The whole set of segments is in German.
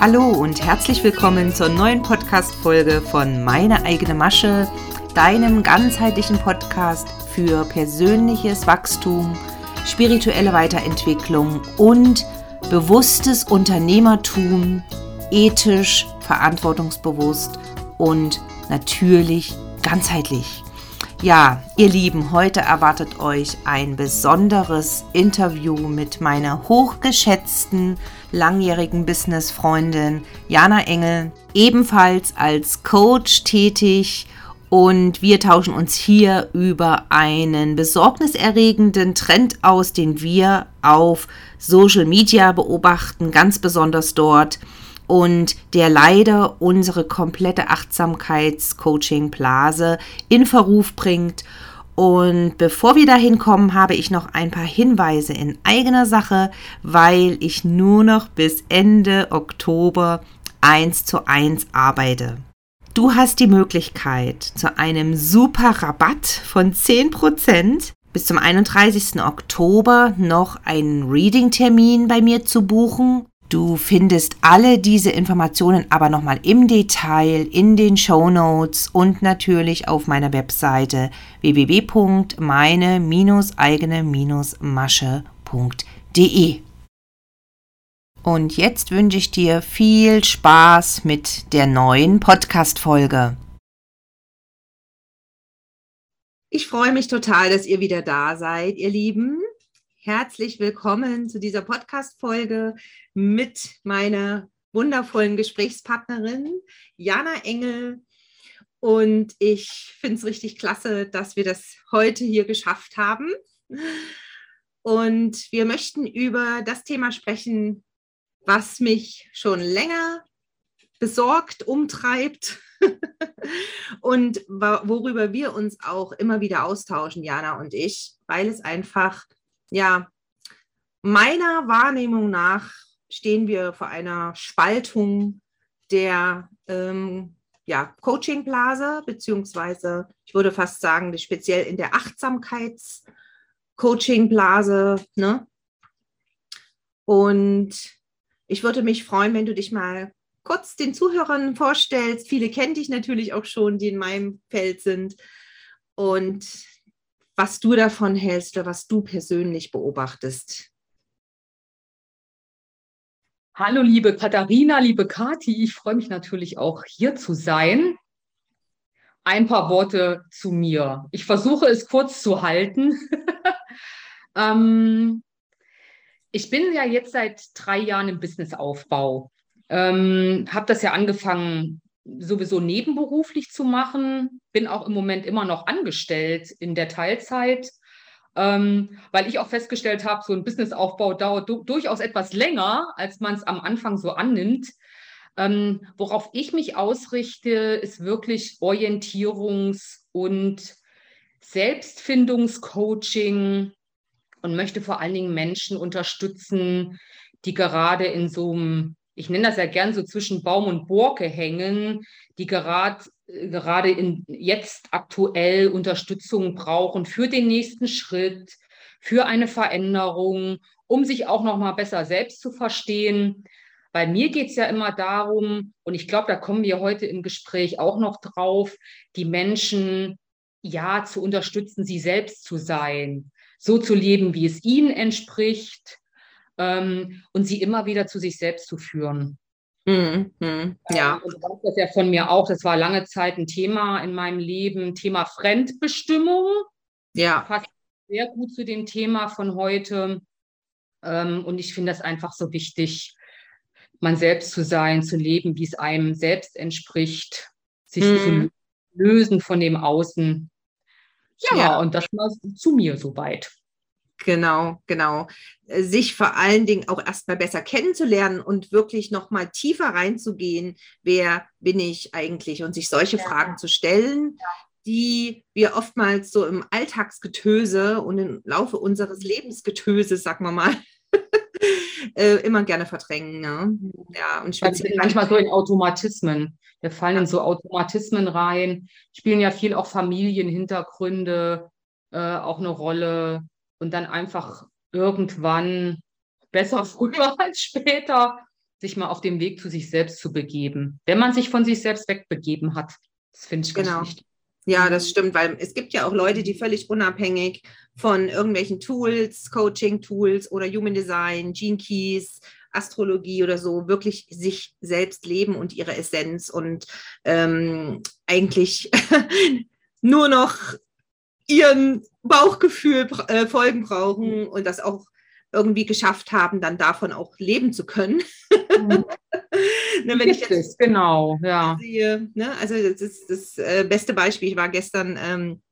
Hallo und herzlich willkommen zur neuen Podcast-Folge von Meine eigene Masche, deinem ganzheitlichen Podcast für persönliches Wachstum, spirituelle Weiterentwicklung und bewusstes Unternehmertum, ethisch, verantwortungsbewusst und natürlich ganzheitlich. Ja, ihr Lieben, heute erwartet euch ein besonderes Interview mit meiner hochgeschätzten langjährigen Businessfreundin Jana Engel, ebenfalls als Coach tätig. Und wir tauschen uns hier über einen besorgniserregenden Trend aus, den wir auf Social Media beobachten, ganz besonders dort und der leider unsere komplette Achtsamkeits-Coaching-Blase in Verruf bringt. Und bevor wir dahin kommen, habe ich noch ein paar Hinweise in eigener Sache, weil ich nur noch bis Ende Oktober 1 zu 1 arbeite. Du hast die Möglichkeit, zu einem super Rabatt von 10% bis zum 31. Oktober noch einen Reading-Termin bei mir zu buchen Du findest alle diese Informationen aber nochmal im Detail in den Show Notes und natürlich auf meiner Webseite www.meine-eigene-masche.de. Und jetzt wünsche ich dir viel Spaß mit der neuen Podcast-Folge. Ich freue mich total, dass ihr wieder da seid, ihr Lieben. Herzlich willkommen zu dieser Podcast-Folge mit meiner wundervollen Gesprächspartnerin Jana Engel. Und ich finde es richtig klasse, dass wir das heute hier geschafft haben. Und wir möchten über das Thema sprechen, was mich schon länger besorgt, umtreibt und worüber wir uns auch immer wieder austauschen, Jana und ich, weil es einfach ja, meiner Wahrnehmung nach stehen wir vor einer Spaltung der ähm, ja, Coaching-Blase, beziehungsweise ich würde fast sagen, speziell in der Achtsamkeits-Coaching-Blase. Ne? Und ich würde mich freuen, wenn du dich mal kurz den Zuhörern vorstellst. Viele kennen dich natürlich auch schon, die in meinem Feld sind. Und was du davon hältst oder was du persönlich beobachtest. Hallo, liebe Katharina, liebe Kati, ich freue mich natürlich auch hier zu sein. Ein paar Worte zu mir. Ich versuche es kurz zu halten. ähm, ich bin ja jetzt seit drei Jahren im Businessaufbau. Ähm, habe das ja angefangen sowieso nebenberuflich zu machen, bin auch im Moment immer noch angestellt in der Teilzeit, ähm, weil ich auch festgestellt habe, so ein Businessaufbau dauert du durchaus etwas länger, als man es am Anfang so annimmt. Ähm, worauf ich mich ausrichte, ist wirklich Orientierungs- und Selbstfindungscoaching und möchte vor allen Dingen Menschen unterstützen, die gerade in so einem ich nenne das ja gern so zwischen Baum und Borke hängen, die gerade gerade in, jetzt aktuell Unterstützung brauchen für den nächsten Schritt, für eine Veränderung, um sich auch noch mal besser selbst zu verstehen. Bei mir geht es ja immer darum, und ich glaube, da kommen wir heute im Gespräch auch noch drauf, die Menschen ja zu unterstützen, sie selbst zu sein, so zu leben, wie es ihnen entspricht, ähm, und sie immer wieder zu sich selbst zu führen. Mhm, mh, ja. Ähm, und du weißt das ja von mir auch, das war lange Zeit ein Thema in meinem Leben, Thema Fremdbestimmung. Ja. Passt sehr gut zu dem Thema von heute. Ähm, und ich finde das einfach so wichtig, man selbst zu sein, zu leben, wie es einem selbst entspricht, sich mhm. zu lösen von dem Außen. Ja, ja. und das war zu mir soweit. Genau, genau. Äh, sich vor allen Dingen auch erstmal besser kennenzulernen und wirklich nochmal tiefer reinzugehen, wer bin ich eigentlich und sich solche ja. Fragen zu stellen, ja. die wir oftmals so im Alltagsgetöse und im Laufe unseres Lebensgetöses, sagen wir mal, äh, immer gerne verdrängen. Ne? Ja, und speziell manchmal so in Automatismen. Wir fallen in so Automatismen rein, spielen ja viel auch Familienhintergründe äh, auch eine Rolle und dann einfach irgendwann besser früher als später sich mal auf den Weg zu sich selbst zu begeben, wenn man sich von sich selbst wegbegeben hat. Das finde ich genau. ganz wichtig. Ja, das stimmt, weil es gibt ja auch Leute, die völlig unabhängig von irgendwelchen Tools, Coaching-Tools oder Human Design, Gene Keys, Astrologie oder so wirklich sich selbst leben und ihre Essenz und ähm, eigentlich nur noch ihren Bauchgefühl äh, folgen brauchen und das auch irgendwie geschafft haben, dann davon auch leben zu können. Mhm. ne, wenn ich jetzt, genau, ja. Sehe, ne, also das ist das äh, beste Beispiel. Ich war gestern ähm,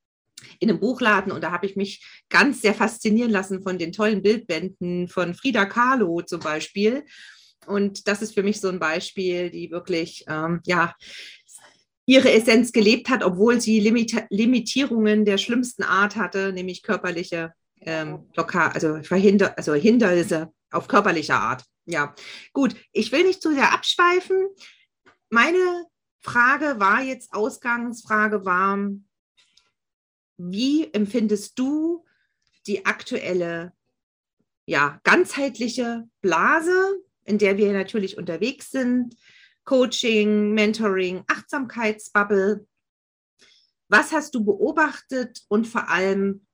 in einem Buchladen und da habe ich mich ganz sehr faszinieren lassen von den tollen Bildbänden von Frida Kahlo zum Beispiel. Und das ist für mich so ein Beispiel, die wirklich, ähm, ja, ihre Essenz gelebt hat, obwohl sie Limit Limitierungen der schlimmsten Art hatte, nämlich körperliche ähm, Blockade, also, Verhinder also Hindernisse auf körperlicher Art. Ja, gut. Ich will nicht zu sehr abschweifen. Meine Frage war jetzt, Ausgangsfrage war, wie empfindest du die aktuelle, ja, ganzheitliche Blase, in der wir natürlich unterwegs sind? Coaching, Mentoring, Achtsamkeitsbubble. Was hast du beobachtet und vor allem,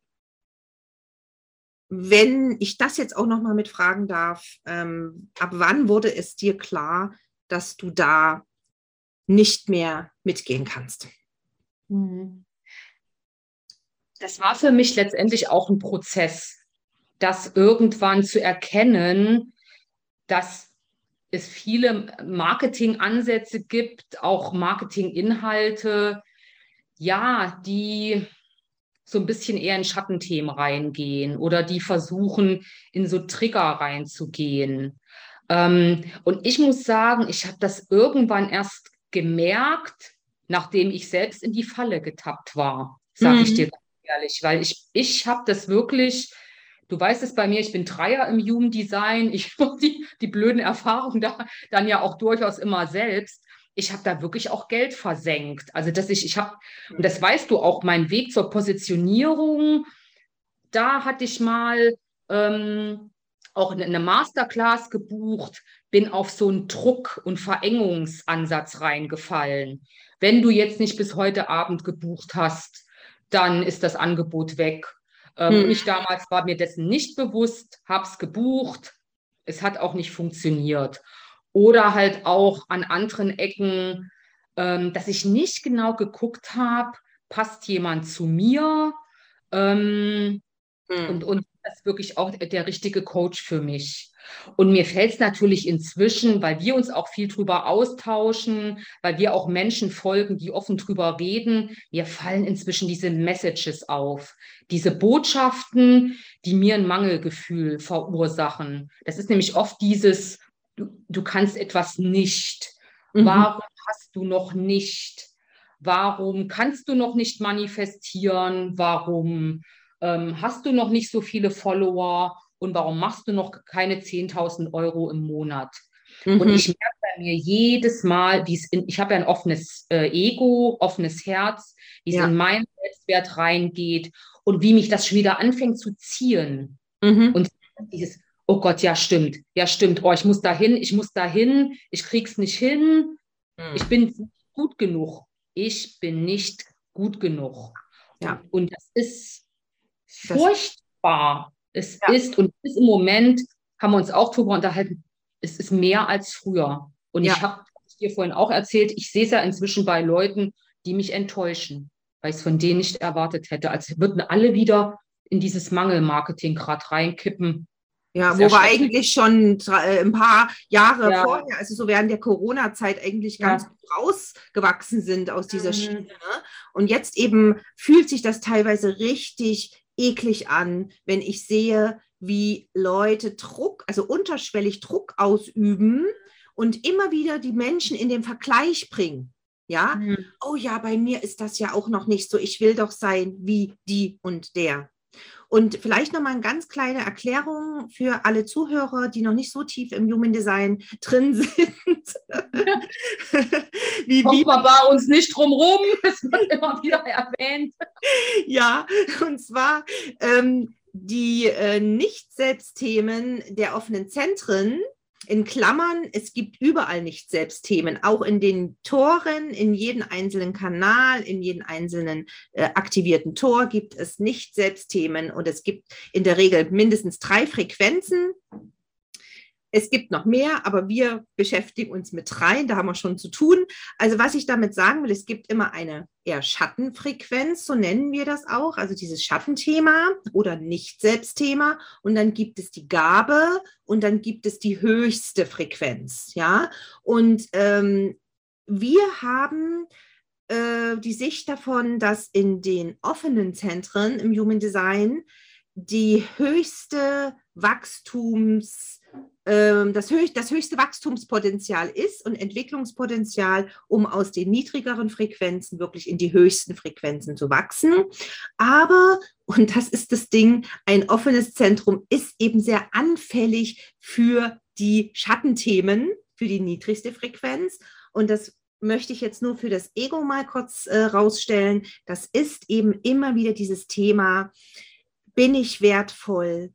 wenn ich das jetzt auch noch mal mit fragen darf, ähm, ab wann wurde es dir klar, dass du da nicht mehr mitgehen kannst? Mhm. Das war für mich letztendlich auch ein Prozess, das irgendwann zu erkennen, dass es viele Marketingansätze gibt, auch Marketinginhalte, ja, die so ein bisschen eher in Schattenthemen reingehen oder die versuchen, in so Trigger reinzugehen. Ähm, und ich muss sagen, ich habe das irgendwann erst gemerkt, nachdem ich selbst in die Falle getappt war, sage mhm. ich dir ehrlich, weil ich, ich habe das wirklich, du weißt es bei mir, ich bin Dreier im Jugenddesign, ich mache die, die blöden Erfahrungen da dann ja auch durchaus immer selbst ich habe da wirklich auch Geld versenkt. Also, dass ich, ich habe, und das weißt du auch, mein Weg zur Positionierung, da hatte ich mal ähm, auch eine Masterclass gebucht, bin auf so einen Druck- und Verengungsansatz reingefallen. Wenn du jetzt nicht bis heute Abend gebucht hast, dann ist das Angebot weg. Ähm, hm. Ich damals war mir dessen nicht bewusst, habe es gebucht. Es hat auch nicht funktioniert oder halt auch an anderen Ecken, ähm, dass ich nicht genau geguckt habe, passt jemand zu mir ähm, hm. und, und das ist wirklich auch der richtige Coach für mich. Und mir fällt es natürlich inzwischen, weil wir uns auch viel drüber austauschen, weil wir auch Menschen folgen, die offen drüber reden, mir fallen inzwischen diese Messages auf, diese Botschaften, die mir ein Mangelgefühl verursachen. Das ist nämlich oft dieses, du, du kannst etwas nicht. Mhm. Warum hast du noch nicht? Warum kannst du noch nicht manifestieren? Warum ähm, hast du noch nicht so viele Follower? Und warum machst du noch keine 10.000 Euro im Monat? Mhm. Und ich merke bei mir jedes Mal, wie es in, ich habe ja ein offenes äh, Ego, offenes Herz, wie es ja. in meinen Selbstwert reingeht und wie mich das schon wieder anfängt zu ziehen. Mhm. Und dieses, oh Gott, ja, stimmt, ja, stimmt, oh, ich muss da hin, ich muss da hin, ich krieg's nicht hin, hm. ich bin nicht gut genug. Ich bin nicht gut genug. Ja. Und, das ist furchtbar. Es ja. ist, und bis im Moment haben wir uns auch darüber unterhalten, es ist mehr als früher. Und ja. ich habe dir vorhin auch erzählt, ich sehe es ja inzwischen bei Leuten, die mich enttäuschen, weil ich es von denen nicht erwartet hätte. Als würden alle wieder in dieses Mangelmarketing gerade reinkippen. Ja, wo wir eigentlich schon äh, ein paar Jahre ja. vorher, also so während der Corona-Zeit eigentlich ganz ja. rausgewachsen sind aus dieser mhm. Schiene. Ne? Und jetzt eben fühlt sich das teilweise richtig eklig an, wenn ich sehe, wie Leute Druck, also unterschwellig Druck ausüben und immer wieder die Menschen in den Vergleich bringen. Ja, mhm. oh ja, bei mir ist das ja auch noch nicht so. Ich will doch sein wie die und der. Und vielleicht nochmal eine ganz kleine Erklärung für alle Zuhörer, die noch nicht so tief im Human Design drin sind. wie, wie man bei uns nicht drumherum, das wird immer wieder erwähnt. Ja, und zwar ähm, die äh, Nicht-Selbstthemen der offenen Zentren in Klammern, es gibt überall nicht Selbstthemen, auch in den Toren, in jedem einzelnen Kanal, in jedem einzelnen äh, aktivierten Tor gibt es nicht Selbstthemen und es gibt in der Regel mindestens drei Frequenzen. Es gibt noch mehr, aber wir beschäftigen uns mit drei, da haben wir schon zu tun. Also was ich damit sagen will, es gibt immer eine eher Schattenfrequenz, so nennen wir das auch, also dieses Schattenthema oder Nicht-Selbstthema. Und dann gibt es die Gabe und dann gibt es die höchste Frequenz. Ja, und ähm, wir haben äh, die Sicht davon, dass in den offenen Zentren im Human Design die höchste Wachstums- das, höch das höchste Wachstumspotenzial ist und Entwicklungspotenzial, um aus den niedrigeren Frequenzen wirklich in die höchsten Frequenzen zu wachsen. Aber, und das ist das Ding, ein offenes Zentrum ist eben sehr anfällig für die Schattenthemen, für die niedrigste Frequenz. Und das möchte ich jetzt nur für das Ego mal kurz äh, rausstellen. Das ist eben immer wieder dieses Thema, bin ich wertvoll?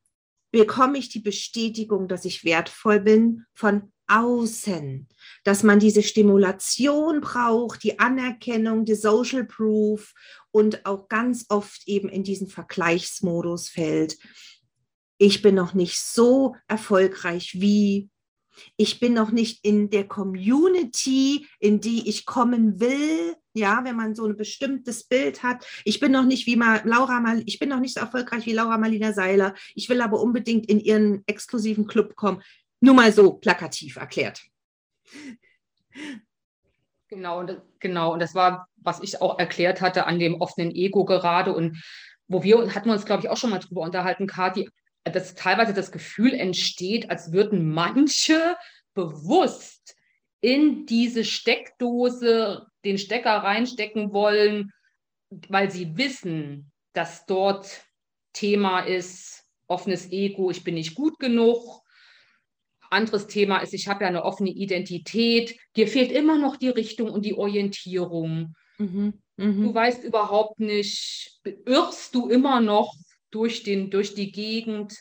Bekomme ich die Bestätigung, dass ich wertvoll bin von außen, dass man diese Stimulation braucht, die Anerkennung, die Social Proof und auch ganz oft eben in diesen Vergleichsmodus fällt. Ich bin noch nicht so erfolgreich wie ich bin noch nicht in der Community, in die ich kommen will. Ja, wenn man so ein bestimmtes Bild hat. Ich bin noch nicht wie mal Laura Mal, ich bin noch nicht so erfolgreich wie Laura Marlina Seiler. Ich will aber unbedingt in ihren exklusiven Club kommen. Nur mal so plakativ erklärt. Genau, genau. Und das war, was ich auch erklärt hatte an dem offenen Ego gerade. Und wo wir hatten wir uns, glaube ich, auch schon mal drüber unterhalten, Kathi, dass teilweise das Gefühl entsteht, als würden manche bewusst in diese Steckdose den Stecker reinstecken wollen, weil sie wissen, dass dort Thema ist, offenes Ego, ich bin nicht gut genug. Anderes Thema ist, ich habe ja eine offene Identität. Dir fehlt immer noch die Richtung und die Orientierung. Mhm, mh. Du weißt überhaupt nicht, irrst du immer noch durch, den, durch die Gegend.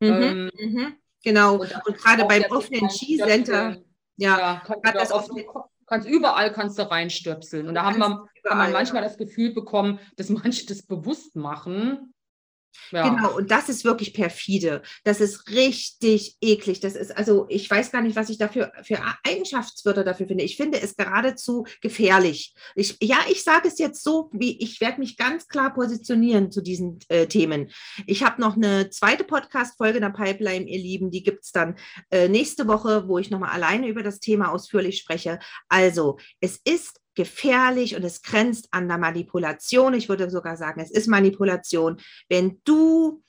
Mhm, ähm, mhm. Genau, und, und gerade beim offenen Skicenter, ja, ja offene, kannst überall kannst du reinstöpseln. Und da haben wir, haben wir manchmal das Gefühl bekommen, dass manche das bewusst machen ja. Genau, und das ist wirklich perfide. Das ist richtig eklig. Das ist, also ich weiß gar nicht, was ich dafür für Eigenschaftswörter dafür finde. Ich finde es geradezu gefährlich. Ich, ja, ich sage es jetzt so, wie ich werde mich ganz klar positionieren zu diesen äh, Themen. Ich habe noch eine zweite Podcast-Folge in der Pipeline, ihr Lieben, die gibt es dann äh, nächste Woche, wo ich nochmal alleine über das Thema ausführlich spreche. Also, es ist gefährlich und es grenzt an der Manipulation. Ich würde sogar sagen, es ist Manipulation, wenn du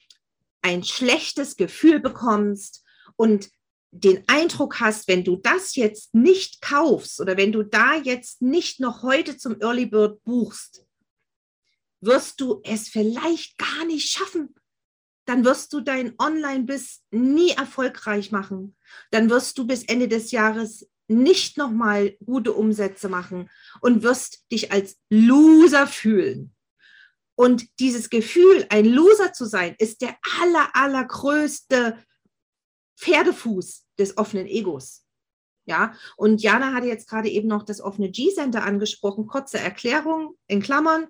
ein schlechtes Gefühl bekommst und den Eindruck hast, wenn du das jetzt nicht kaufst oder wenn du da jetzt nicht noch heute zum Early Bird buchst, wirst du es vielleicht gar nicht schaffen. Dann wirst du dein Online-Biss nie erfolgreich machen. Dann wirst du bis Ende des Jahres nicht nochmal gute Umsätze machen und wirst dich als Loser fühlen. Und dieses Gefühl, ein Loser zu sein, ist der aller, allergrößte Pferdefuß des offenen Egos. Ja, und Jana hatte jetzt gerade eben noch das offene G-Center angesprochen. Kurze Erklärung in Klammern.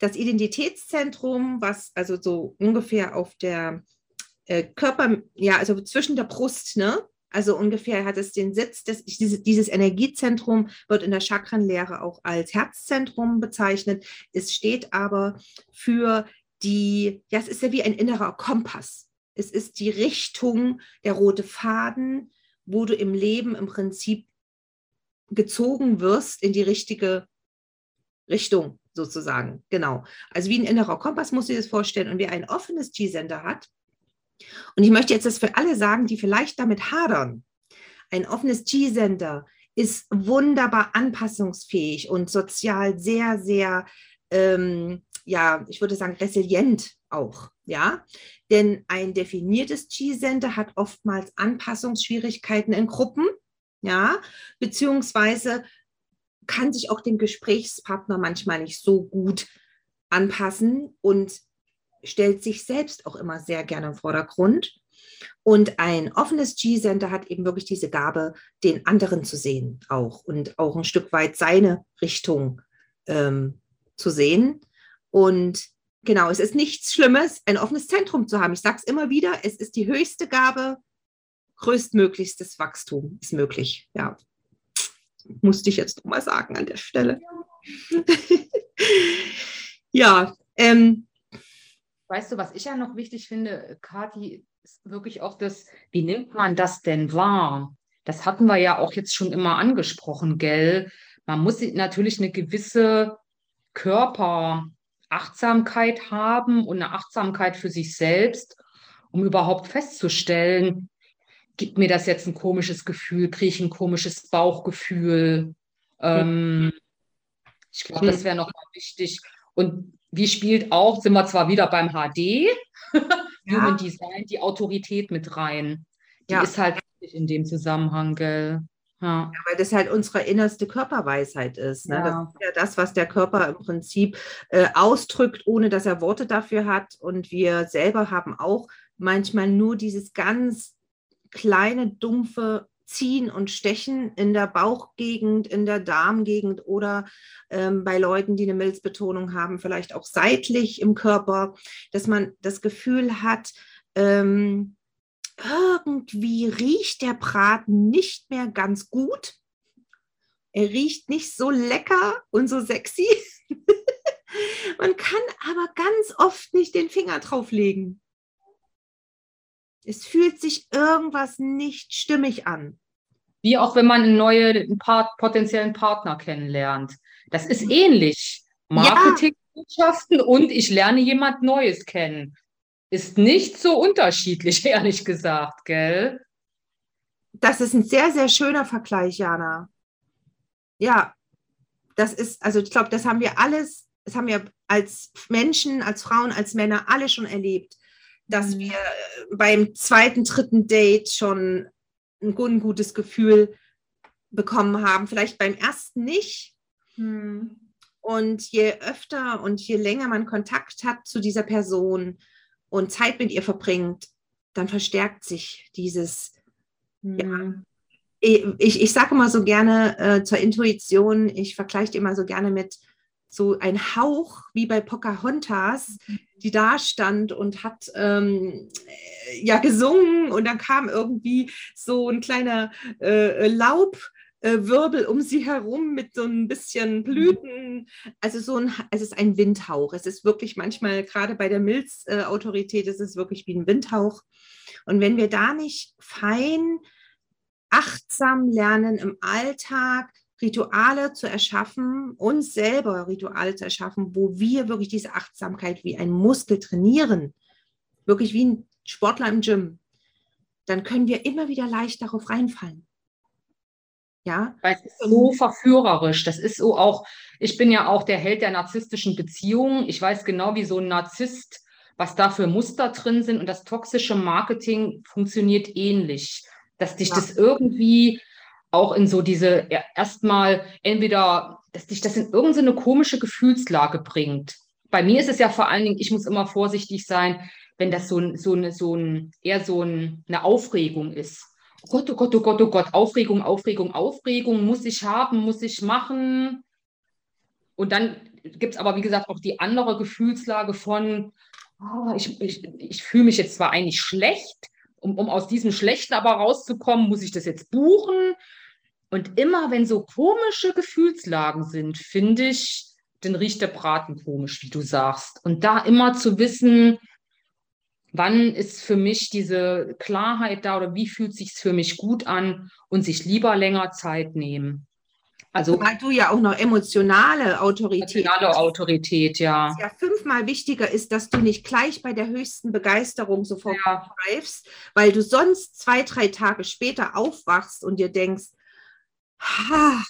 Das Identitätszentrum, was also so ungefähr auf der äh, Körper, ja, also zwischen der Brust, ne, also ungefähr hat es den Sitz, des, dieses Energiezentrum wird in der Chakrenlehre auch als Herzzentrum bezeichnet. Es steht aber für die, ja, es ist ja wie ein innerer Kompass. Es ist die Richtung, der rote Faden, wo du im Leben im Prinzip gezogen wirst in die richtige Richtung sozusagen. Genau. Also wie ein innerer Kompass muss ich das vorstellen. Und wer ein offenes G-Sender hat, und ich möchte jetzt das für alle sagen, die vielleicht damit hadern. Ein offenes G-Sender ist wunderbar anpassungsfähig und sozial sehr, sehr, ähm, ja, ich würde sagen, resilient auch, ja. Denn ein definiertes G-Sender hat oftmals Anpassungsschwierigkeiten in Gruppen, ja, beziehungsweise kann sich auch dem Gesprächspartner manchmal nicht so gut anpassen und stellt sich selbst auch immer sehr gerne im Vordergrund. Und ein offenes G-Center hat eben wirklich diese Gabe, den anderen zu sehen auch und auch ein Stück weit seine Richtung ähm, zu sehen. Und genau, es ist nichts Schlimmes, ein offenes Zentrum zu haben. Ich sage es immer wieder, es ist die höchste Gabe, größtmöglichstes Wachstum ist möglich. Ja, musste ich jetzt mal sagen an der Stelle. ja, ähm, Weißt du, was ich ja noch wichtig finde, Kathi, ist wirklich auch das, wie nimmt man das denn wahr? Das hatten wir ja auch jetzt schon immer angesprochen, gell? Man muss natürlich eine gewisse Körperachtsamkeit haben und eine Achtsamkeit für sich selbst, um überhaupt festzustellen, gibt mir das jetzt ein komisches Gefühl, kriege ich ein komisches Bauchgefühl. Ähm, ich glaube, das wäre nochmal wichtig. Und wie spielt auch, sind wir zwar wieder beim HD, ja. Human Design, die Autorität mit rein. Die ja. ist halt wichtig in dem Zusammenhang, gell? Ja. ja. weil das halt unsere innerste Körperweisheit ist. Ne? Ja. Das ist ja das, was der Körper im Prinzip äh, ausdrückt, ohne dass er Worte dafür hat. Und wir selber haben auch manchmal nur dieses ganz kleine, dumpfe Ziehen und Stechen in der Bauchgegend, in der Darmgegend oder ähm, bei Leuten, die eine Milzbetonung haben, vielleicht auch seitlich im Körper, dass man das Gefühl hat, ähm, irgendwie riecht der Braten nicht mehr ganz gut. Er riecht nicht so lecker und so sexy. man kann aber ganz oft nicht den Finger drauflegen. Es fühlt sich irgendwas nicht stimmig an. Wie auch wenn man einen neuen Part, potenziellen Partner kennenlernt. Das ist ähnlich. Marketingbotschaften ja. und ich lerne jemand Neues kennen. Ist nicht so unterschiedlich, ehrlich gesagt, gell? Das ist ein sehr, sehr schöner Vergleich, Jana. Ja, das ist, also ich glaube, das haben wir alles, das haben wir als Menschen, als Frauen, als Männer alle schon erlebt dass mhm. wir äh, beim zweiten, dritten Date schon ein, ein gutes Gefühl bekommen haben. Vielleicht beim ersten nicht. Mhm. Und je öfter und je länger man Kontakt hat zu dieser Person und Zeit mit ihr verbringt, dann verstärkt sich dieses, mhm. ja, ich, ich sage immer so gerne äh, zur Intuition, ich vergleiche die immer so gerne mit so ein Hauch wie bei Pocahontas, mhm. die da stand und hat ähm, ja gesungen und dann kam irgendwie so ein kleiner äh, Laubwirbel um sie herum mit so ein bisschen mhm. Blüten. Also so ein, es ist ein Windhauch. Es ist wirklich manchmal, gerade bei der Milzautorität, es ist wirklich wie ein Windhauch. Und wenn wir da nicht fein, achtsam lernen im Alltag, Rituale zu erschaffen, uns selber Rituale zu erschaffen, wo wir wirklich diese Achtsamkeit wie ein Muskel trainieren, wirklich wie ein Sportler im Gym, dann können wir immer wieder leicht darauf reinfallen. Ja. Weil es ist so verführerisch. Das ist so auch, ich bin ja auch der Held der narzisstischen Beziehungen. Ich weiß genau, wie so ein Narzisst, was da für Muster drin sind. Und das toxische Marketing funktioniert ähnlich. Dass dich ja. das irgendwie auch in so diese erstmal entweder, dass dich das in irgendeine komische Gefühlslage bringt. Bei mir ist es ja vor allen Dingen, ich muss immer vorsichtig sein, wenn das so, so, eine, so ein, eher so ein, eine Aufregung ist. Oh Gott, oh Gott, oh Gott, oh Gott, Aufregung, Aufregung, Aufregung, muss ich haben, muss ich machen. Und dann gibt es aber, wie gesagt, auch die andere Gefühlslage von, oh, ich, ich, ich fühle mich jetzt zwar eigentlich schlecht, um, um aus diesem Schlechten aber rauszukommen, muss ich das jetzt buchen und immer wenn so komische Gefühlslagen sind, finde ich, dann riecht der Braten komisch, wie du sagst. Und da immer zu wissen, wann ist für mich diese Klarheit da oder wie fühlt sich für mich gut an und sich lieber länger Zeit nehmen. Also, Weil du ja auch noch emotionale Autorität Emotionale. Autorität, ja. Was ja fünfmal wichtiger ist, dass du nicht gleich bei der höchsten Begeisterung sofort ja. greifst, weil du sonst zwei, drei Tage später aufwachst und dir denkst, ha,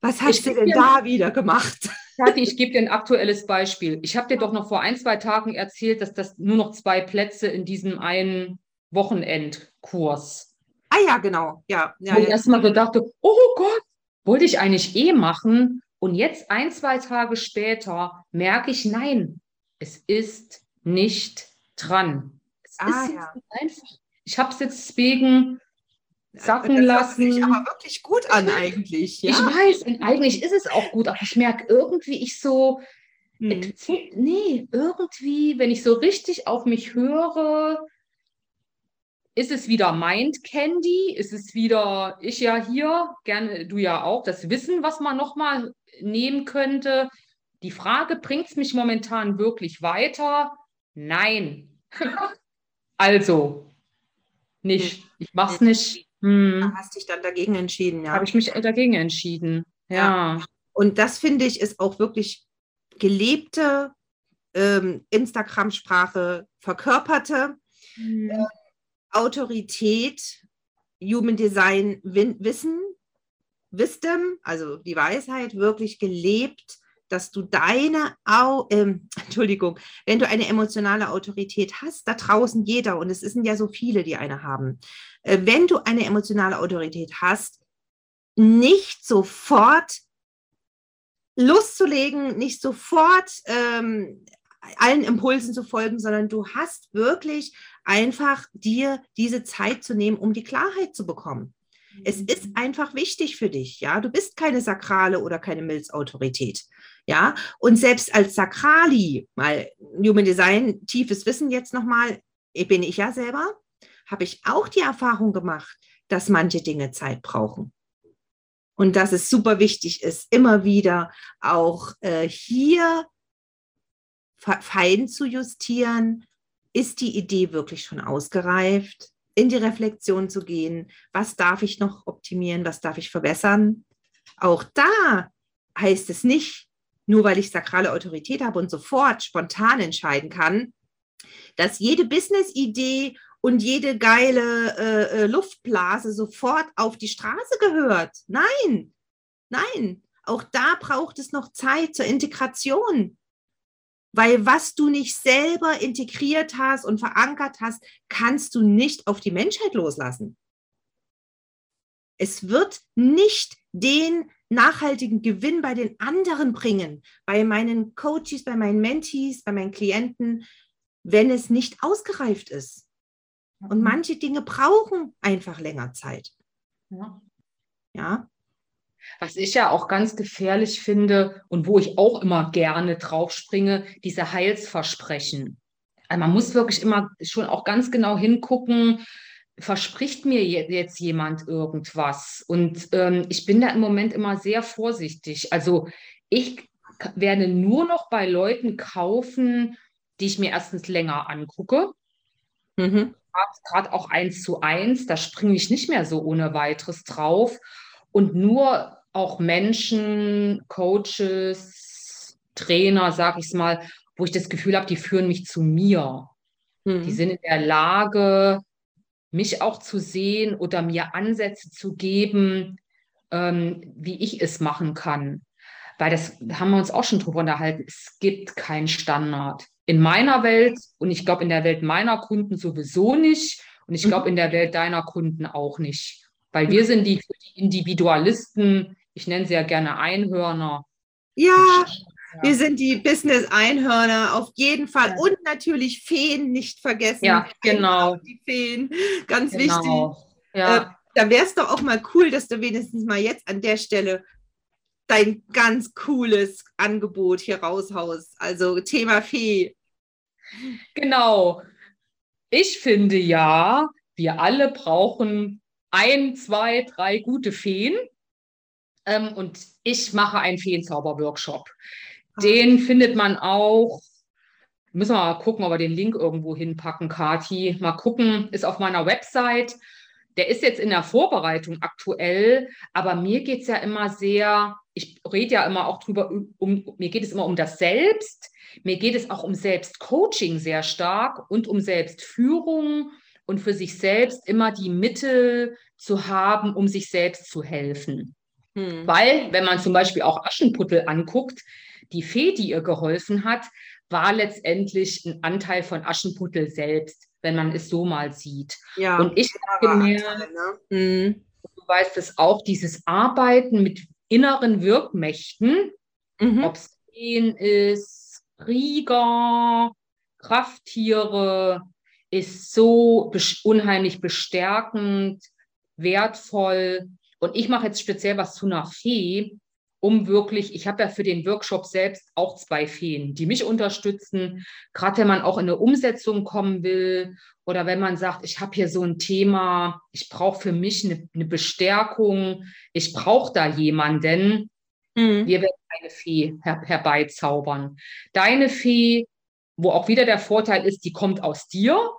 was hast ich du denn da wieder gemacht? Kathi, ich gebe dir ein aktuelles Beispiel. Ich habe dir doch noch vor ein, zwei Tagen erzählt, dass das nur noch zwei Plätze in diesem einen Wochenendkurs. Ah ja, genau. Ja, ja, Wo ich erstmal gedacht oh Gott, wollte ich eigentlich eh machen. Und jetzt ein, zwei Tage später merke ich, nein, es ist nicht dran. Es ah, ist ja. einfach Ich habe es jetzt wegen sacken das lassen. hört sich aber wirklich gut an eigentlich. Ja? Ich weiß, und eigentlich ist es auch gut, aber ich merke irgendwie, ich so, Hm. fu- nee, irgendwie, wenn ich so richtig auf mich höre, ist es wieder Mind Candy, ist es wieder, ich ja hier, gerne du ja auch, das Wissen, was man nochmal nehmen könnte. Die Frage, bringt es mich momentan wirklich weiter? Nein. Also, nicht. Ich mach's nicht. Hm. Du hast dich dann dagegen entschieden, ja. Habe ich mich dagegen entschieden. Ja. Und das finde ich ist auch wirklich gelebte ähm, Instagram-Sprache, verkörperte Hm. Autorität, Human Design, Win Wissen, Wisdom, also die Weisheit, wirklich gelebt, dass du deine, Au ähm, Entschuldigung, wenn du eine emotionale Autorität hast, da draußen jeder, und es sind ja so viele, die eine haben, äh, wenn du eine emotionale Autorität hast, nicht sofort loszulegen, nicht sofort ähm, allen Impulsen zu folgen, sondern du hast wirklich einfach dir diese Zeit zu nehmen, um die Klarheit zu bekommen. Es ist einfach wichtig für dich, ja. Du bist keine Sakrale oder keine Milzautorität, ja. Und selbst als Sakrali, mal Human Design, tiefes Wissen jetzt nochmal, bin ich ja selber, habe ich auch die Erfahrung gemacht, dass manche Dinge Zeit brauchen. Und dass es super wichtig ist, immer wieder auch äh, hier fe- fein zu justieren. Ist die Idee wirklich schon ausgereift? In die Reflexion zu gehen. Was darf ich noch optimieren? Was darf ich verbessern? Auch da heißt es nicht, nur weil ich sakrale Autorität habe und sofort spontan entscheiden kann, dass jede Business-Idee und jede geile äh, äh, Luftblase sofort auf die Straße gehört. Nein, nein. Auch da braucht es noch Zeit zur Integration. Weil was du nicht selber integriert hast und verankert hast, kannst du nicht auf die Menschheit loslassen. Es wird nicht den nachhaltigen Gewinn bei den anderen bringen, bei meinen Coaches, bei meinen Mentees, bei meinen Klienten, wenn es nicht ausgereift ist. Und manche Dinge brauchen einfach länger Zeit. Ja. Ja, Was ich ja auch ganz gefährlich finde und wo ich auch immer gerne draufspringe, diese Heilsversprechen. Also man muss wirklich immer schon auch ganz genau hingucken, verspricht mir je- jetzt jemand irgendwas? Und ähm, ich bin da im Moment immer sehr vorsichtig. Also ich werde nur noch bei Leuten kaufen, die ich mir erstens länger angucke. mhm. Gerade auch eins zu eins, da springe ich nicht mehr so ohne weiteres drauf. Und nur auch Menschen, Coaches, Trainer, sag ich es mal, wo ich das Gefühl habe, die führen mich zu mir. Die Mhm. sind in der Lage, mich auch zu sehen oder mir Ansätze zu geben, ähm, wie ich es machen kann. Weil das haben wir uns auch schon drüber unterhalten. Es gibt keinen Standard. In meiner Welt und ich glaube in der Welt meiner Kunden sowieso nicht und ich glaube in der Welt deiner Kunden auch nicht. Weil wir sind die, die Individualisten, ich nenne sie ja gerne Einhörner. Ja, Ja. wir sind die Business-Einhörner auf jeden Fall. Ja. Und natürlich Feen nicht vergessen. Ja, genau. Die Feen, ganz wichtig. Genau. Ja. Da wäre es doch auch mal cool, dass du wenigstens mal jetzt an der Stelle dein ganz cooles Angebot hier raushaust. Also Thema Fee. Genau. Ich finde ja, wir alle brauchen ein, zwei, drei gute Feen. Ähm, und ich mache einen Feenzauber-Workshop. Den findet man auch. Müssen wir mal gucken, ob wir den Link irgendwo hinpacken, Kati. Mal gucken, ist auf meiner Website. Der ist jetzt in der Vorbereitung aktuell, aber mir geht es ja immer sehr, ich rede ja immer auch drüber, um, mir geht es immer um das Selbst. Mir geht es auch um Selbstcoaching sehr stark und um Selbstführung und für sich selbst immer die Mittel zu haben, um sich selbst zu helfen. Hm. Weil, wenn man zum Beispiel auch Aschenputtel anguckt, die Fee, die ihr geholfen hat, war letztendlich ein Anteil von Aschenputtel selbst, wenn man es so mal sieht. Ja. Und ich habe gemerkt, ne? Hm. du weißt es auch, dieses Arbeiten mit inneren Wirkmächten, Mhm. ob es Feen ist, Krieger, Krafttiere, ist so unheimlich bestärkend, wertvoll. Und ich mache jetzt speziell was zu einer Fee, um wirklich, ich habe ja für den Workshop selbst auch zwei Feen, die mich unterstützen, gerade wenn man auch in eine Umsetzung kommen will oder wenn man sagt, ich habe hier so ein Thema, ich brauche für mich eine, eine Bestärkung, ich brauche da jemanden. Mhm. Wir werden eine Fee her herbeizaubern. Deine Fee, wo auch wieder der Vorteil ist, die kommt aus dir,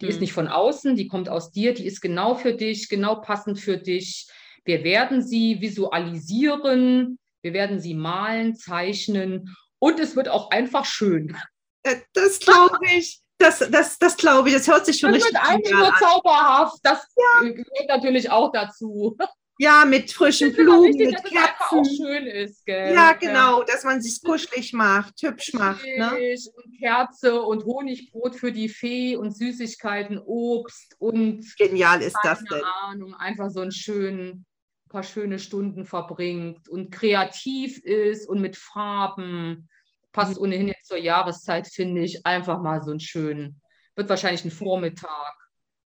die mhm. ist nicht von außen, die kommt aus dir, die ist genau für dich, genau passend für dich. Wir werden sie visualisieren, wir werden sie malen, zeichnen und es wird auch einfach schön. Äh, das glaube ich. Das, das, das glaube ich, das hört sich schon das richtig an. Das wird einfach nur zauberhaft. Das ja. gehört natürlich auch dazu. Ja, mit frischen Blumen, wichtig, mit dass Kerzen. Schön ist, gell? Ja, genau, dass man sich kuschelig macht, hübsch macht. Ne? Und Kerze und Honigbrot für die Fee und Süßigkeiten, Obst und. Genial ist das denn. Ahnung, einfach so ein schön, paar schöne Stunden verbringt und kreativ ist und mit Farben. Passt mhm. ohnehin jetzt zur Jahreszeit, finde ich. Einfach mal so ein schön. Wird wahrscheinlich ein Vormittag.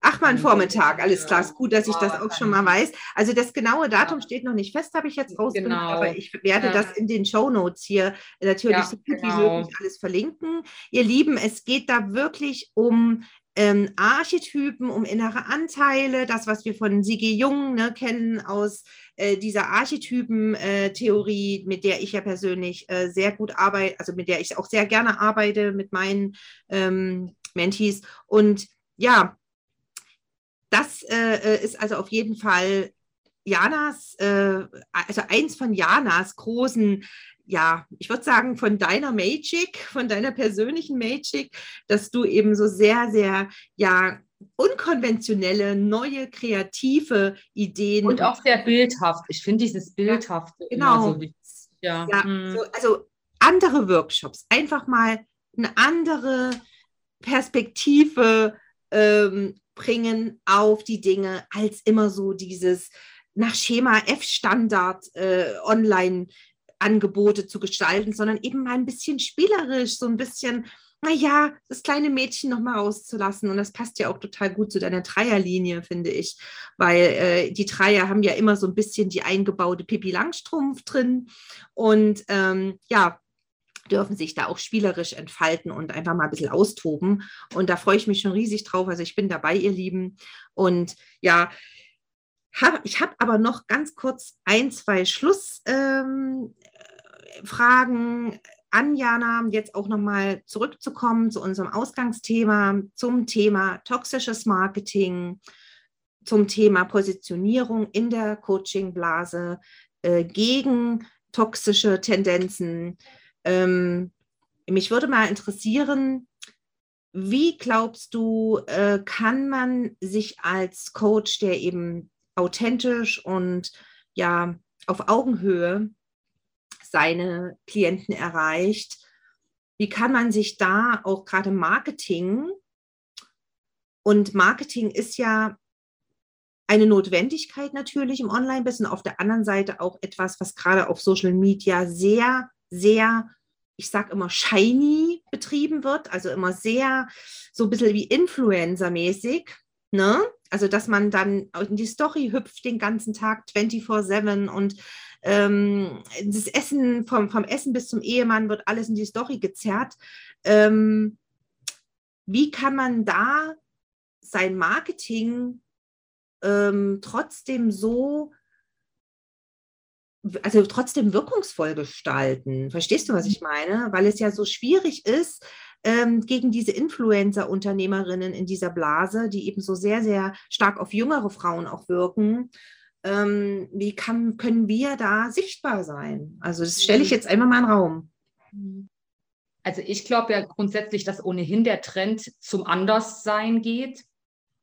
Ach, mal ein Vormittag, alles klar. Ist gut, dass ich das auch schon mal weiß. Also das genaue Datum steht noch nicht fest, habe ich jetzt rausgefunden, genau. aber ich werde das in den Show Notes hier natürlich ja, so gut genau. wie möglich alles verlinken. Ihr Lieben, es geht da wirklich um ähm, Archetypen, um innere Anteile, das, was wir von Sigi Jung ne, kennen aus äh, dieser Archetypen-Theorie, äh, mit der ich ja persönlich äh, sehr gut arbeite, also mit der ich auch sehr gerne arbeite mit meinen ähm, Mentees. Und ja, das äh, äh, ist also auf jeden Fall Janas, äh, also eins von Janas großen, ja, ich würde sagen, von deiner Magic, von deiner persönlichen Magic, dass du eben so sehr, sehr, ja, unkonventionelle, neue, kreative Ideen. Und auch sehr bildhaft. Ich finde dieses Bildhafte ja, genau. so wichtig. Ja, ja hm. so, also andere Workshops, einfach mal eine andere Perspektive ähm, bringen auf die Dinge, als immer so dieses nach Schema F-Standard äh, Online-Angebote zu gestalten, sondern eben mal ein bisschen spielerisch, so ein bisschen, naja, das kleine Mädchen nochmal rauszulassen. Und das passt ja auch total gut zu deiner Dreierlinie, finde ich, weil äh, die Dreier haben ja immer so ein bisschen die eingebaute Pippi Langstrumpf drin. Und ähm, ja, dürfen sich da auch spielerisch entfalten und einfach mal ein bisschen austoben. Und da freue ich mich schon riesig drauf. Also ich bin dabei, ihr Lieben. Und ja, hab, ich habe aber noch ganz kurz ein, zwei Schlussfragen ähm, an Jana, jetzt auch nochmal zurückzukommen zu unserem Ausgangsthema, zum Thema toxisches Marketing, zum Thema Positionierung in der Coachingblase äh, gegen toxische Tendenzen. Ähm, mich würde mal interessieren, wie glaubst du, äh, kann man sich als Coach, der eben authentisch und ja auf Augenhöhe seine Klienten erreicht, wie kann man sich da auch gerade Marketing und Marketing ist ja eine Notwendigkeit natürlich im Online-Business, auf der anderen Seite auch etwas, was gerade auf Social Media sehr sehr, ich sage immer, shiny betrieben wird, also immer sehr so ein bisschen wie Influencer-mäßig. Ne? Also, dass man dann in die Story hüpft den ganzen Tag 24-7 und ähm, das Essen, vom, vom Essen bis zum Ehemann wird alles in die Story gezerrt. Ähm, wie kann man da sein Marketing ähm, trotzdem so also trotzdem wirkungsvoll gestalten. Verstehst du, was ich meine? Weil es ja so schwierig ist, ähm, gegen diese Influencer-Unternehmerinnen in dieser Blase, die eben so sehr, sehr stark auf jüngere Frauen auch wirken. Ähm, wie kann, können wir da sichtbar sein? Also das stelle ich jetzt einfach mal in den Raum. Also ich glaube ja grundsätzlich, dass ohnehin der Trend zum Anderssein geht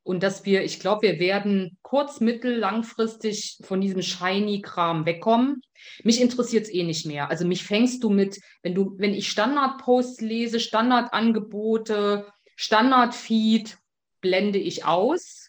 und dass wir, ich glaube, wir werden kurz-, mittel-, langfristig von diesem Shiny-Kram wegkommen. Mich interessiert es eh nicht mehr. Also mich fängst du mit, wenn du, wenn ich Standardposts lese, Standardangebote, Standardfeed, blende ich aus.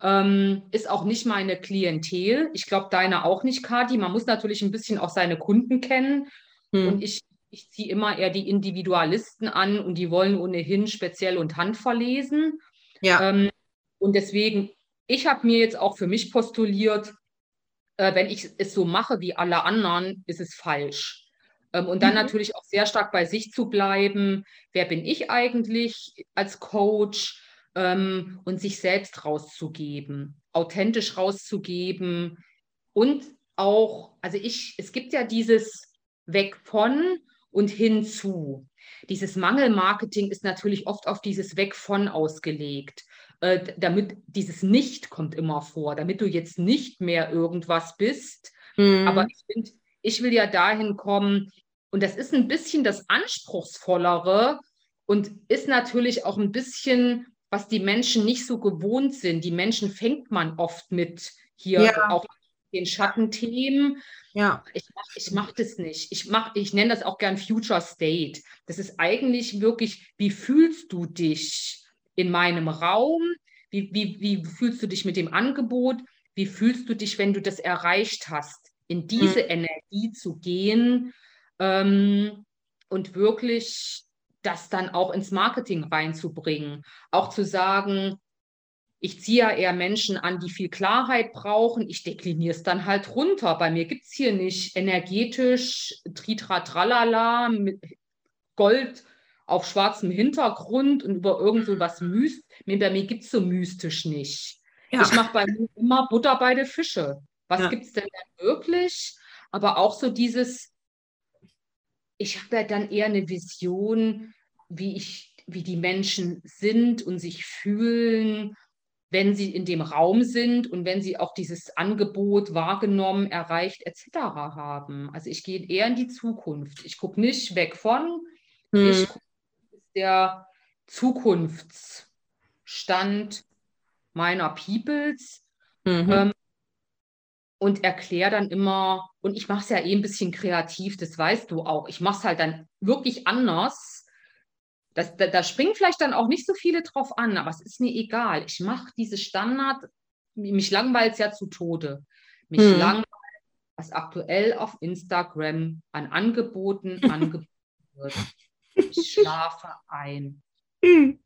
Ähm, ist auch nicht meine Klientel. Ich glaube, deine auch nicht, Kati. Man muss natürlich ein bisschen auch seine Kunden kennen. Hm. Und ich, ich ziehe immer eher die Individualisten an und die wollen ohnehin speziell und handverlesen. Ja. Ähm, und deswegen, ich habe mir jetzt auch für mich postuliert, äh, wenn ich es so mache wie alle anderen, ist es falsch. Ähm, und dann mhm. natürlich auch sehr stark bei sich zu bleiben. Wer bin ich eigentlich als Coach? Ähm, und sich selbst rauszugeben, authentisch rauszugeben und auch, also ich, es gibt ja dieses Weg von und hinzu. Dieses Mangelmarketing ist natürlich oft auf dieses Weg von ausgelegt. Äh, damit dieses Nicht kommt immer vor, damit du jetzt nicht mehr irgendwas bist. Mhm. Aber ich finde, ich will ja dahin kommen, und das ist ein bisschen das Anspruchsvollere und ist natürlich auch ein bisschen, was die Menschen nicht so gewohnt sind. Die Menschen fängt man oft mit hier ja. auch den Schattenthemen. Ja. Ich mache ich mach das nicht. Ich, mach, ich nenne das auch gern Future State. Das ist eigentlich wirklich, wie fühlst du dich in meinem Raum? Wie, wie, wie fühlst du dich mit dem Angebot? Wie fühlst du dich, wenn du das erreicht hast? In diese mhm. Energie zu gehen ähm, und wirklich das dann auch ins Marketing reinzubringen. Auch zu sagen, ich ziehe ja eher Menschen an, die viel Klarheit brauchen. Ich dekliniere es dann halt runter. Bei mir gibt es hier nicht energetisch, tritra tralala, mit Gold auf schwarzem Hintergrund und über irgend so was Myst. Bei mir gibt es so mystisch nicht. Ja. Ich mache bei mir immer Butter bei den Fische. Was ja. gibt es denn da wirklich? Aber auch so dieses, ich habe ja dann eher eine Vision, wie ich, wie die Menschen sind und sich fühlen, wenn sie in dem Raum sind und wenn sie auch dieses Angebot wahrgenommen, erreicht etc. haben. Also ich gehe eher in die Zukunft. Ich gucke nicht weg von, hm. ich gucke der Zukunftsstand meiner Peoples. Mhm. Ähm, und erkläre dann immer, und ich mache es ja eh ein bisschen kreativ, das weißt du auch. Ich mache es halt dann wirklich anders. Das, da, da, springen vielleicht dann auch nicht so viele drauf an, aber es ist mir egal. Ich mache diese Standard, mich langweilt es ja zu Tode. Mich hm. langweilt, was aktuell auf Instagram an Angeboten angeboten wird. Ich schlafe ein. Hm.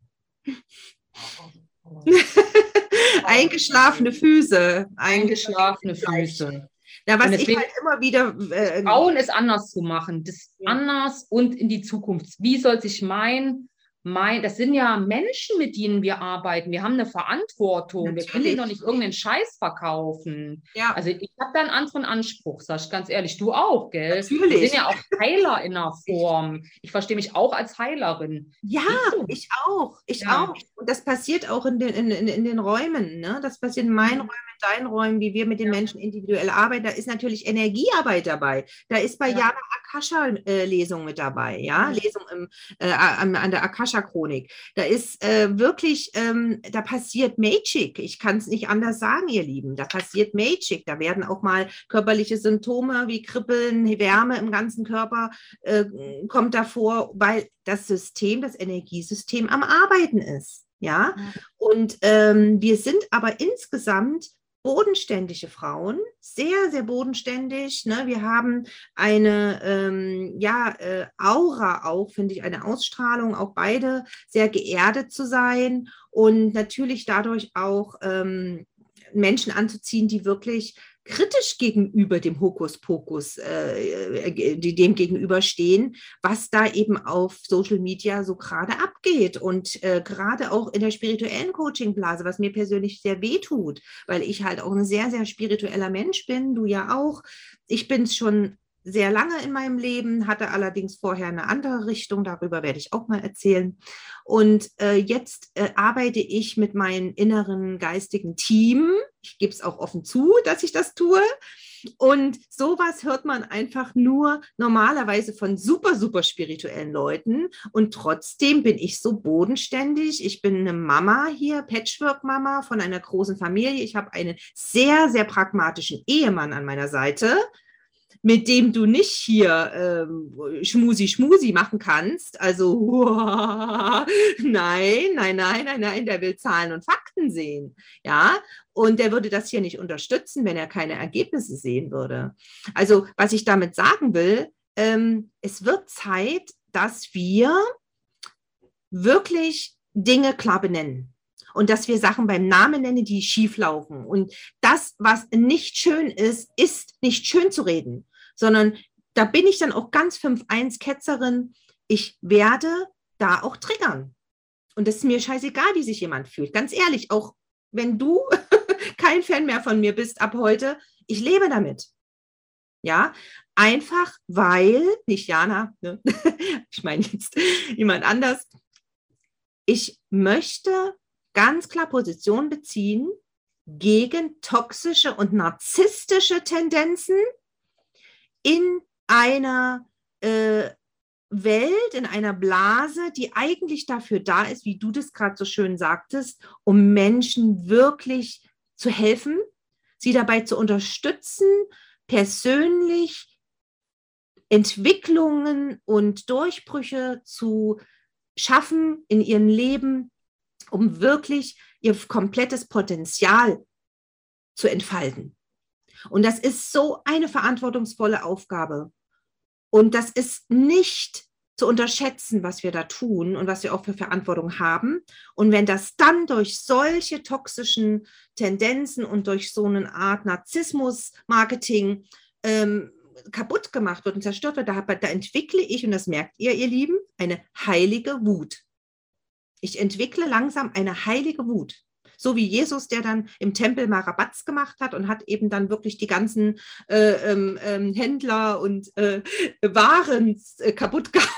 Eingeschlafene Füße. Eingeschlafene Füße. Ja, was ich halt immer wieder. Äh, Frauen ist anders zu machen. Das anders und in die Zukunft. Wie soll sich mein mein, das sind ja Menschen, mit denen wir arbeiten. Wir haben eine Verantwortung. Natürlich. Wir können denen doch nicht irgendeinen Scheiß verkaufen. Ja. Also ich habe da einen anderen Anspruch, sag ich ganz ehrlich. Du auch, gell? Natürlich. Wir sind ja auch Heiler in der Form. Ich verstehe mich auch als Heilerin. Ja, ich auch. Ich ja. auch. Und das passiert auch in den, in, in, in den Räumen. Ne? Das passiert in meinen mhm. Räumen, deinen Räumen, wie wir mit den ja. Menschen individuell arbeiten. Da ist natürlich Energiearbeit dabei. Da ist bei ja. Jana Akasha-Lesung äh, mit dabei. Ja. Lesung im, äh, an der Akasha Akasha-Chronik. Da ist äh, wirklich, ähm, da passiert Magic. Ich kann es nicht anders sagen, ihr Lieben. Da passiert Magic. Da werden auch mal körperliche Symptome wie Kribbeln, Wärme im ganzen Körper äh, kommt davor, weil das System, das Energiesystem am Arbeiten ist. Ja, und ähm, wir sind aber insgesamt bodenständige Frauen, sehr, sehr bodenständig. Ne? Wir haben eine ähm, ja, äh, Aura auch, finde ich, eine Ausstrahlung, auch beide sehr geerdet zu sein und natürlich dadurch auch ähm, Menschen anzuziehen, die wirklich kritisch gegenüber dem Hokuspokus, äh, äh, dem gegenüberstehen, was da eben auf Social Media so gerade abgeht und äh, gerade auch in der spirituellen Coaching-Blase, was mir persönlich sehr weh tut, weil ich halt auch ein sehr, sehr spiritueller Mensch bin, du ja auch. Ich bin es schon sehr lange in meinem Leben, hatte allerdings vorher eine andere Richtung, darüber werde ich auch mal erzählen. Und äh, jetzt äh, arbeite ich mit meinem inneren geistigen Team. Ich gebe es auch offen zu, dass ich das tue. Und sowas hört man einfach nur normalerweise von super, super spirituellen Leuten. Und trotzdem bin ich so bodenständig. Ich bin eine Mama hier, Patchwork-Mama von einer großen Familie. Ich habe einen sehr, sehr pragmatischen Ehemann an meiner Seite mit dem du nicht hier ähm, Schmusi Schmusi machen kannst. Also nein, nein, nein, nein, nein, der will Zahlen und Fakten sehen. Ja, und der würde das hier nicht unterstützen, wenn er keine Ergebnisse sehen würde. Also was ich damit sagen will, ähm, es wird Zeit, dass wir wirklich Dinge klar benennen. und dass wir Sachen beim Namen nennen, die schief laufen. Und das, was nicht schön ist, ist nicht schön zu reden, sondern da bin ich dann auch ganz 5-1 Ketzerin. Ich werde da auch triggern. Und es ist mir scheißegal, wie sich jemand fühlt. Ganz ehrlich, auch wenn du kein Fan mehr von mir bist ab heute, ich lebe damit. Ja, einfach weil, nicht Jana, ne? ich meine jetzt jemand anders, ich möchte ganz klar Position beziehen gegen toxische und narzisstische Tendenzen in einer äh, Welt, in einer Blase, die eigentlich dafür da ist, wie du das gerade so schön sagtest, um Menschen wirklich zu helfen, sie dabei zu unterstützen, persönlich Entwicklungen und Durchbrüche zu schaffen in ihrem Leben, um wirklich ihr komplettes Potenzial zu entfalten. Und das ist so eine verantwortungsvolle Aufgabe. Und das ist nicht zu unterschätzen, was wir da tun und was wir auch für Verantwortung haben. Und wenn das dann durch solche toxischen Tendenzen und durch so eine Art Narzissmus-Marketing ähm, kaputt gemacht wird und zerstört wird, da, da entwickle ich, und das merkt ihr, ihr Lieben, eine heilige Wut. Ich entwickle langsam eine heilige Wut. So wie Jesus, der dann im Tempel mal Rabatz gemacht hat und hat eben dann wirklich die ganzen äh, ähm, ähm, Händler und äh, Waren äh, kaputt gehauen.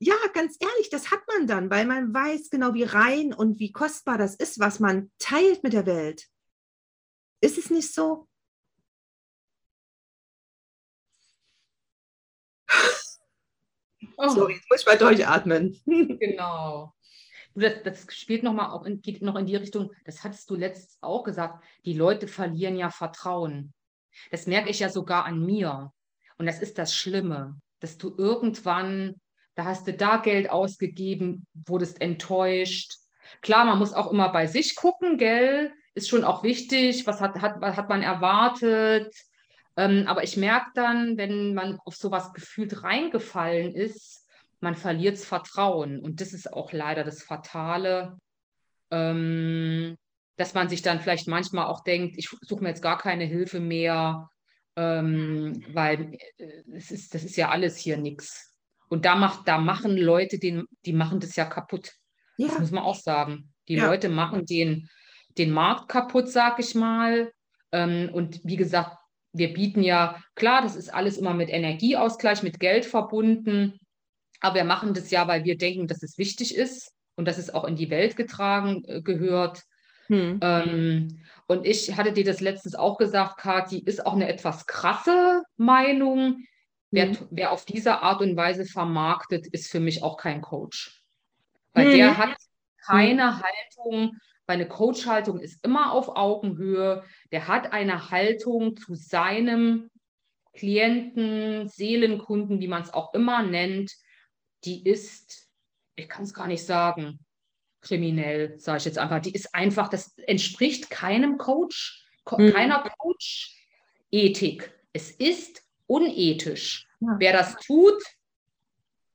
ja, ganz ehrlich, das hat man dann, weil man weiß genau, wie rein und wie kostbar das ist, was man teilt mit der Welt. Ist es nicht so? Oh. Sorry, jetzt muss ich mal durchatmen. genau. Das, das spielt noch mal auch in, geht noch in die Richtung, das hattest du letztens auch gesagt, die Leute verlieren ja Vertrauen. Das merke ich ja sogar an mir. Und das ist das Schlimme, dass du irgendwann, da hast du da Geld ausgegeben, wurdest enttäuscht. Klar, man muss auch immer bei sich gucken, gell? Ist schon auch wichtig, was hat, hat, hat man erwartet, ähm, aber ich merke dann, wenn man auf sowas gefühlt reingefallen ist, man verliert das Vertrauen. Und das ist auch leider das Fatale, ähm, dass man sich dann vielleicht manchmal auch denkt, ich suche mir jetzt gar keine Hilfe mehr, ähm, weil äh, es ist, das ist ja alles hier nichts. Und da, macht, da machen Leute, den, die machen das ja kaputt. Ja. Das muss man auch sagen. Die ja. Leute machen den, den Markt kaputt, sag ich mal. Ähm, und wie gesagt, wir bieten ja, klar, das ist alles immer mit Energieausgleich, mit Geld verbunden, aber wir machen das ja, weil wir denken, dass es wichtig ist und dass es auch in die Welt getragen äh, gehört. Hm. Ähm, und ich hatte dir das letztens auch gesagt, Kathi, ist auch eine etwas krasse Meinung. Wer, hm. wer auf diese Art und Weise vermarktet, ist für mich auch kein Coach. Weil hm. der hat keine Haltung meine Coach-Haltung ist immer auf Augenhöhe. Der hat eine Haltung zu seinem Klienten, Seelenkunden, wie man es auch immer nennt, die ist, ich kann es gar nicht sagen, kriminell, sage ich jetzt einfach. Die ist einfach, das entspricht keinem Coach, mhm. keiner Coach-Ethik. Es ist unethisch. Ja. Wer das tut,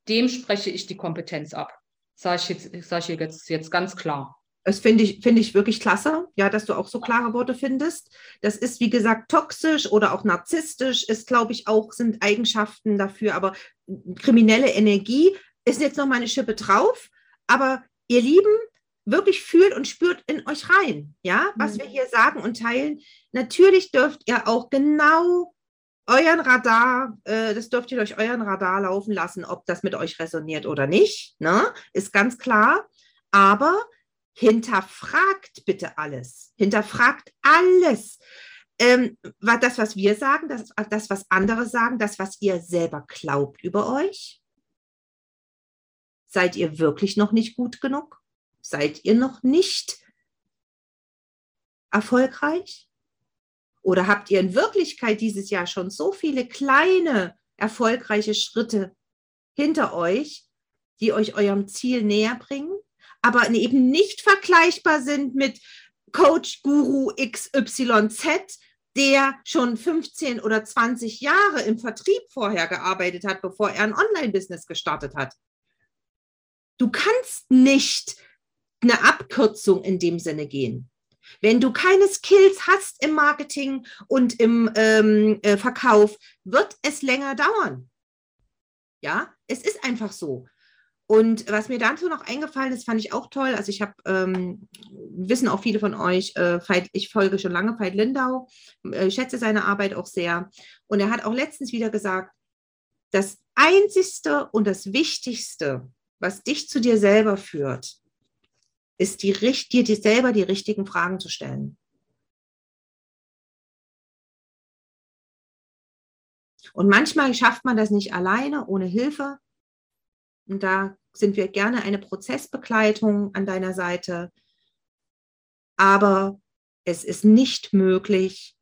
dem spreche ich die Kompetenz ab. Sage ich jetzt, sag ich jetzt, jetzt ganz klar. Das finde ich, finde ich wirklich klasse, ja, dass du auch so klare Worte findest. Das ist, wie gesagt, toxisch oder auch narzisstisch, ist, glaube ich, auch, sind Eigenschaften dafür, aber kriminelle Energie ist jetzt noch mal eine Schippe drauf. Aber ihr Lieben, wirklich fühlt und spürt in euch rein, ja, was mhm. wir hier sagen und teilen. Natürlich dürft ihr auch genau euren Radar, äh, das dürft ihr durch euren Radar laufen lassen, ob das mit euch resoniert oder nicht, ne? ist ganz klar. Aber hinterfragt bitte alles. Hinterfragt alles. Ähm, das, was wir sagen, das, das, was andere sagen, das, was ihr selber glaubt über euch. Seid ihr wirklich noch nicht gut genug? Seid ihr noch nicht erfolgreich? Oder habt ihr in Wirklichkeit dieses Jahr schon so viele kleine, erfolgreiche Schritte hinter euch, die euch eurem Ziel näher bringen? Aber eben nicht vergleichbar sind mit Coach Guru XYZ, der schon 15 oder 20 Jahre im Vertrieb vorher gearbeitet hat, bevor er ein Online-Business gestartet hat. Du kannst nicht eine Abkürzung in dem Sinne gehen. Wenn du keine Skills hast im Marketing und im ähm, äh, Verkauf, wird es länger dauern. Ja, es ist einfach so. Und was mir dazu noch eingefallen ist, fand ich auch toll. Also ich habe, ähm, wissen auch viele von euch, äh, ich folge schon lange Veit Lindau, äh, schätze seine Arbeit auch sehr. Und er hat auch letztens wieder gesagt, das Einzigste und das Wichtigste, was dich zu dir selber führt, ist die, dir die selber die richtigen Fragen zu stellen. Und manchmal schafft man das nicht alleine, ohne Hilfe. Und da sind wir gerne eine Prozessbegleitung an deiner Seite. Aber es ist nicht möglich,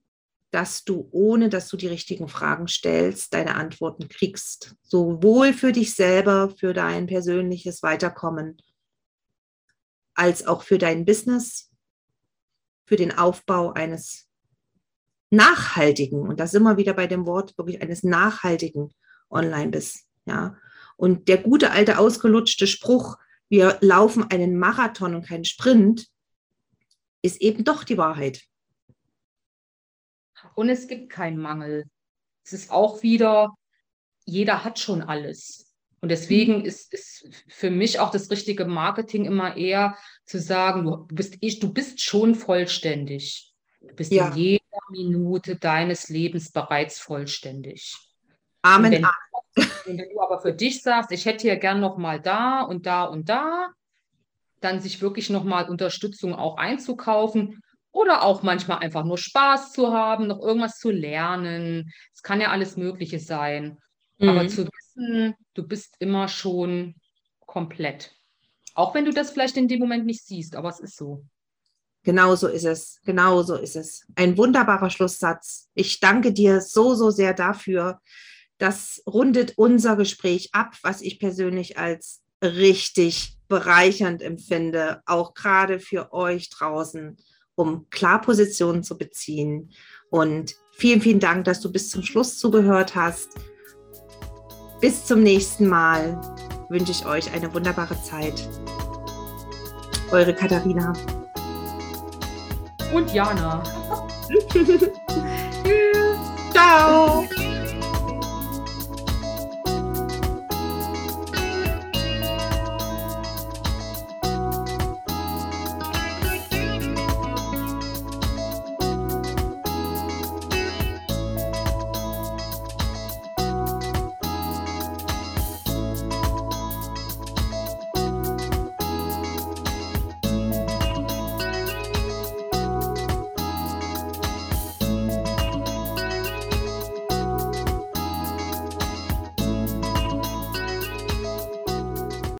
dass du, ohne dass du die richtigen Fragen stellst, deine Antworten kriegst. Sowohl für dich selber, für dein persönliches Weiterkommen, als auch für dein Business, für den Aufbau eines nachhaltigen, und das immer wieder bei dem Wort wirklich eines nachhaltigen Online-Biss. Ja. Und der gute alte ausgelutschte Spruch, wir laufen einen Marathon und keinen Sprint, ist eben doch die Wahrheit. Und es gibt keinen Mangel. Es ist auch wieder, jeder hat schon alles. Und deswegen mhm. ist, ist für mich auch das richtige Marketing immer eher zu sagen, du bist, du bist schon vollständig. Du bist ja. in jeder Minute deines Lebens bereits vollständig. Amen. Wenn, wenn, du aber für dich sagst, ich hätte hier gern noch mal da und da und da, dann sich wirklich noch mal Unterstützung auch einzukaufen oder auch manchmal einfach nur Spaß zu haben, noch irgendwas zu lernen. Es kann ja alles Mögliche sein. Mhm. Aber zu wissen, du bist immer schon komplett. Auch wenn du das vielleicht in dem Moment nicht siehst, aber es ist so. Genau so ist es. Genau so ist es. Ein wunderbarer Schlusssatz. Ich danke dir so, so sehr dafür. Das rundet unser Gespräch ab, was ich persönlich als richtig bereichernd empfinde, auch gerade für euch draußen, um klar Positionen zu beziehen. Und vielen, vielen Dank, dass du bis zum Schluss zugehört hast. Bis zum nächsten Mal wünsche ich euch eine wunderbare Zeit. Eure Katharina. Und Jana.